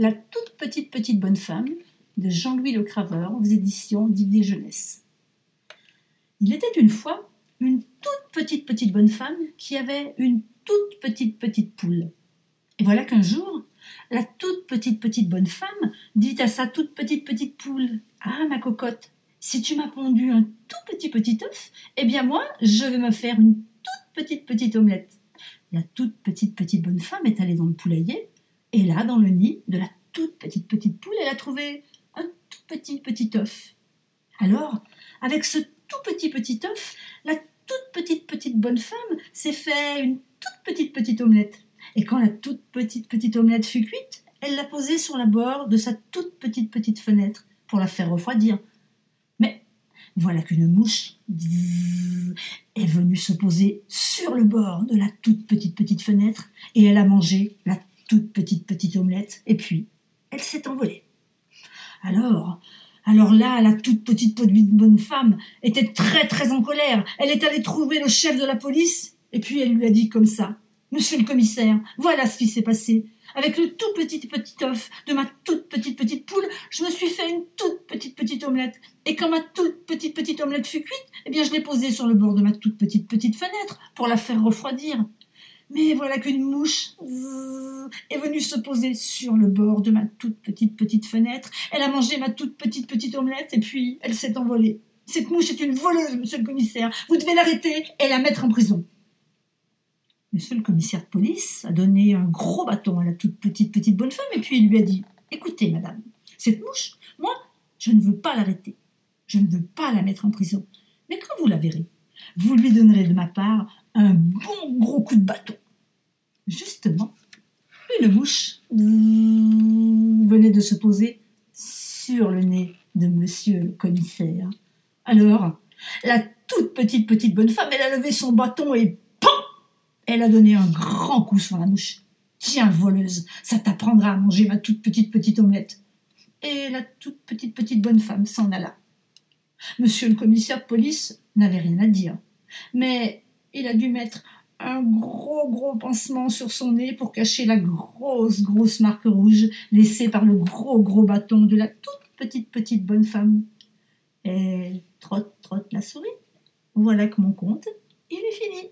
La toute petite petite bonne femme de Jean-Louis Le Craveur aux éditions d'Idées Jeunesse. Il était une fois une toute petite petite bonne femme qui avait une toute petite petite poule. Et voilà qu'un jour, la toute petite petite bonne femme dit à sa toute petite petite poule Ah, ma cocotte, si tu m'as pondu un tout petit petit œuf, eh bien moi, je vais me faire une toute petite petite omelette. La toute petite petite bonne femme est allée dans le poulailler, et là, dans le nid de la toute petite petite poule, elle a trouvé un tout petit petit œuf. Alors, avec ce tout petit petit œuf, la toute petite petite bonne femme s'est fait une toute petite petite omelette. Et quand la toute petite petite omelette fut cuite, elle l'a posée sur la bord de sa toute petite petite fenêtre pour la faire refroidir. Mais voilà qu'une mouche est venue se poser sur le bord de la toute petite petite fenêtre et elle a mangé la toute petite petite omelette et puis elle s'est envolée. Alors, alors là, la toute petite bonne femme était très très en colère. Elle est allée trouver le chef de la police et puis elle lui a dit comme ça Monsieur le commissaire, voilà ce qui s'est passé. Avec le tout petit petit œuf de ma toute petite petite poule, je me suis fait une toute petite petite omelette. Et quand ma toute petite petite omelette fut cuite, eh bien je l'ai posée sur le bord de ma toute petite petite fenêtre pour la faire refroidir. Mais voilà qu'une mouche est venue se poser sur le bord de ma toute petite petite fenêtre. Elle a mangé ma toute petite petite omelette et puis elle s'est envolée. Cette mouche est une voleuse, monsieur le commissaire. Vous devez l'arrêter et la mettre en prison. Monsieur le commissaire de police a donné un gros bâton à la toute petite petite bonne femme et puis il lui a dit Écoutez, madame, cette mouche, moi, je ne veux pas l'arrêter. Je ne veux pas la mettre en prison. Mais quand vous la verrez, vous lui donnerez de ma part un bon gros coup de bâton. Justement, une mouche venait de se poser sur le nez de monsieur le commissaire. Alors, la toute petite petite bonne femme, elle a levé son bâton et elle a donné un grand coup sur la mouche. Tiens, voleuse, ça t'apprendra à manger ma toute petite petite omelette. Et la toute petite petite bonne femme s'en alla. Monsieur le commissaire de police n'avait rien à dire, mais il a dû mettre un gros gros pansement sur son nez pour cacher la grosse grosse marque rouge laissée par le gros gros bâton de la toute petite petite bonne femme. Et trotte trotte la souris. Voilà que mon conte, il est fini.